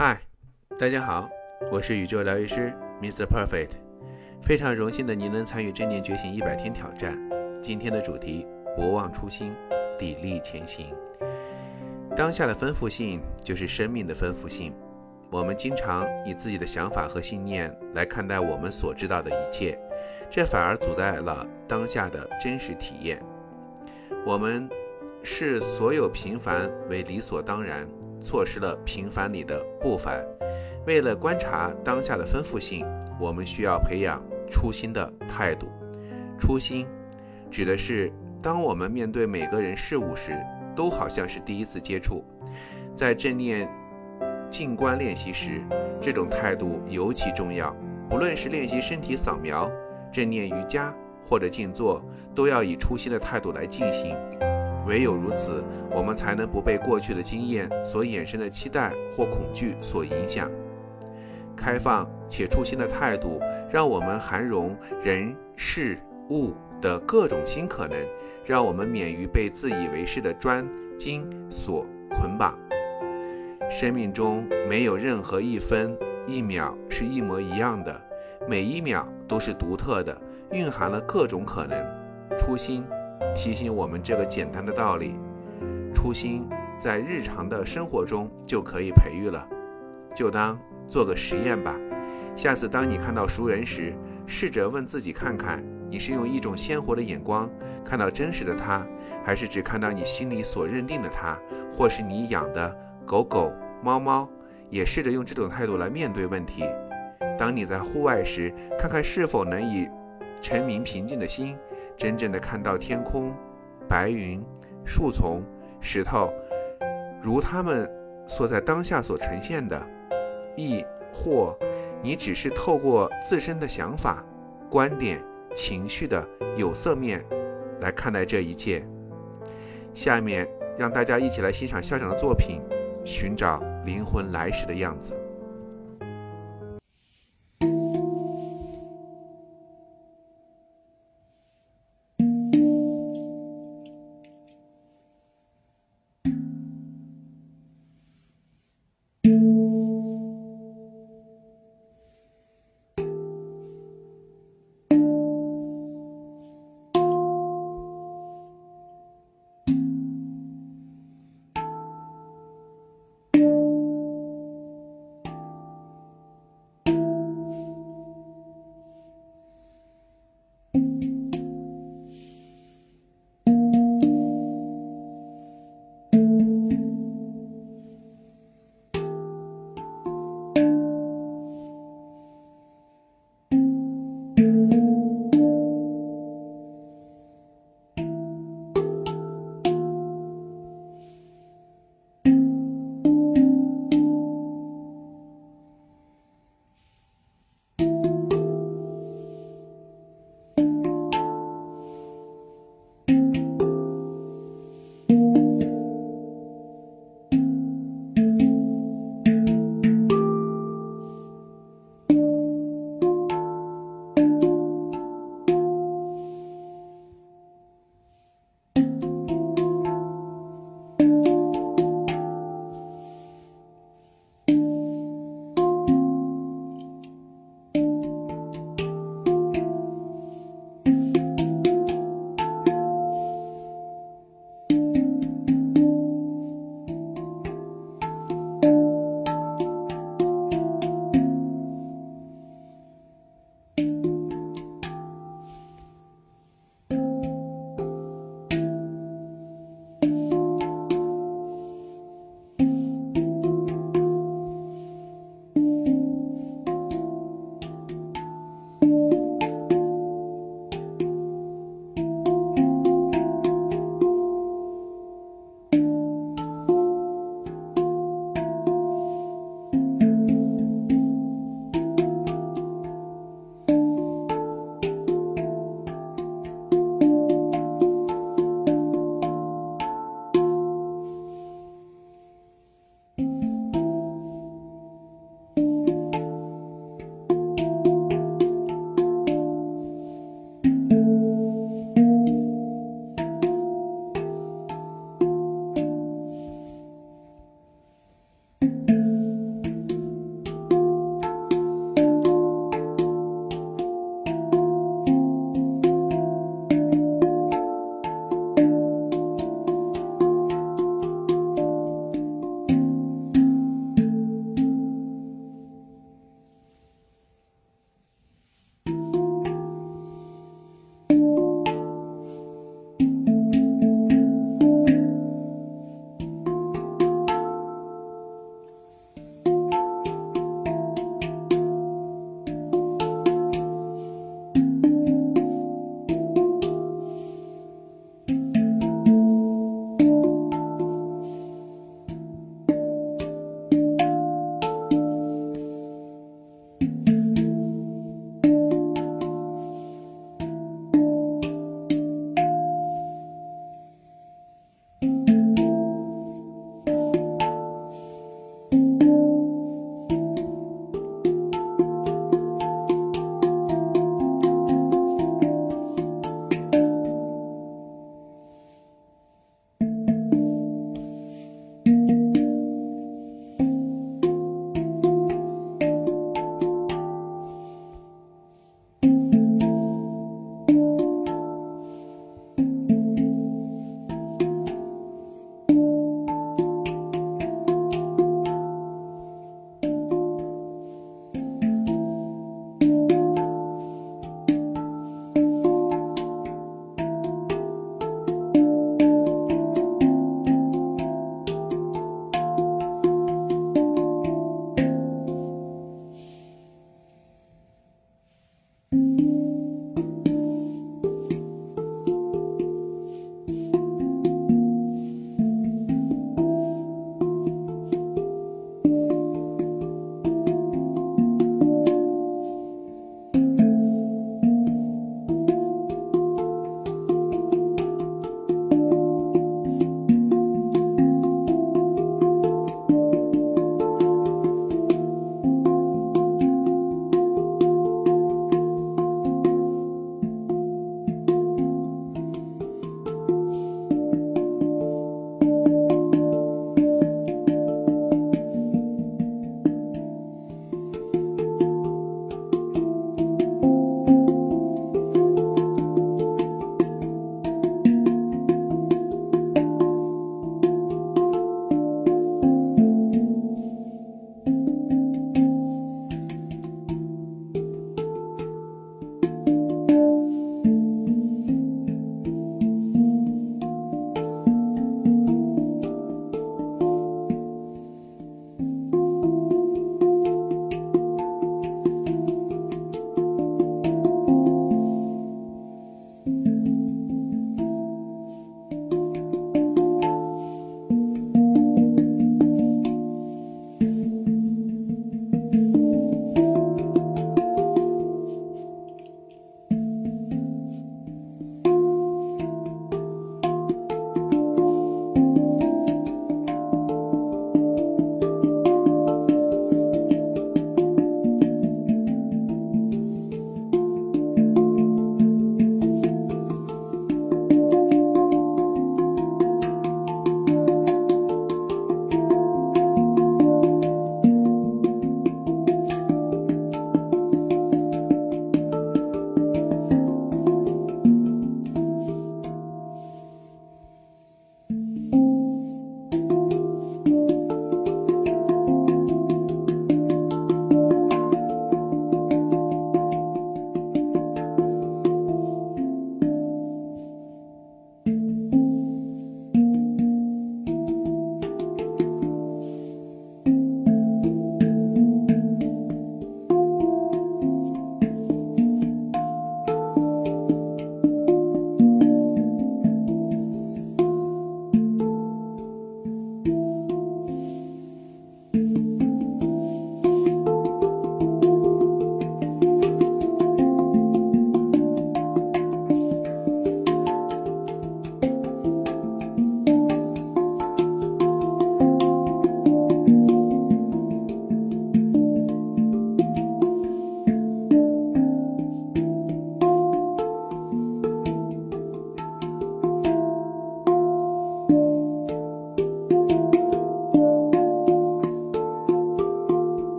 嗨，大家好，我是宇宙疗愈师 Mr. Perfect，非常荣幸的您能参与正念觉醒一百天挑战。今天的主题：不忘初心，砥砺前行。当下的丰富性就是生命的丰富性。我们经常以自己的想法和信念来看待我们所知道的一切，这反而阻碍了当下的真实体验。我们视所有平凡为理所当然。错失了平凡里的不凡。为了观察当下的丰富性，我们需要培养初心的态度。初心指的是，当我们面对每个人事物时，都好像是第一次接触。在正念静观练习时，这种态度尤其重要。不论是练习身体扫描、正念瑜伽或者静坐，都要以初心的态度来进行。唯有如此，我们才能不被过去的经验所衍生的期待或恐惧所影响。开放且初心的态度，让我们涵容人事物的各种新可能，让我们免于被自以为是的专精所捆绑。生命中没有任何一分一秒是一模一样的，每一秒都是独特的，蕴含了各种可能。初心。提醒我们这个简单的道理，初心在日常的生活中就可以培育了。就当做个实验吧。下次当你看到熟人时，试着问自己看看，你是用一种鲜活的眼光看到真实的他，还是只看到你心里所认定的他，或是你养的狗狗、猫猫？也试着用这种态度来面对问题。当你在户外时，看看是否能以澄明平静的心。真正的看到天空、白云、树丛、石头，如他们所在当下所呈现的，亦或你只是透过自身的想法、观点、情绪的有色面来看待这一切。下面让大家一起来欣赏校长的作品《寻找灵魂来时的样子》。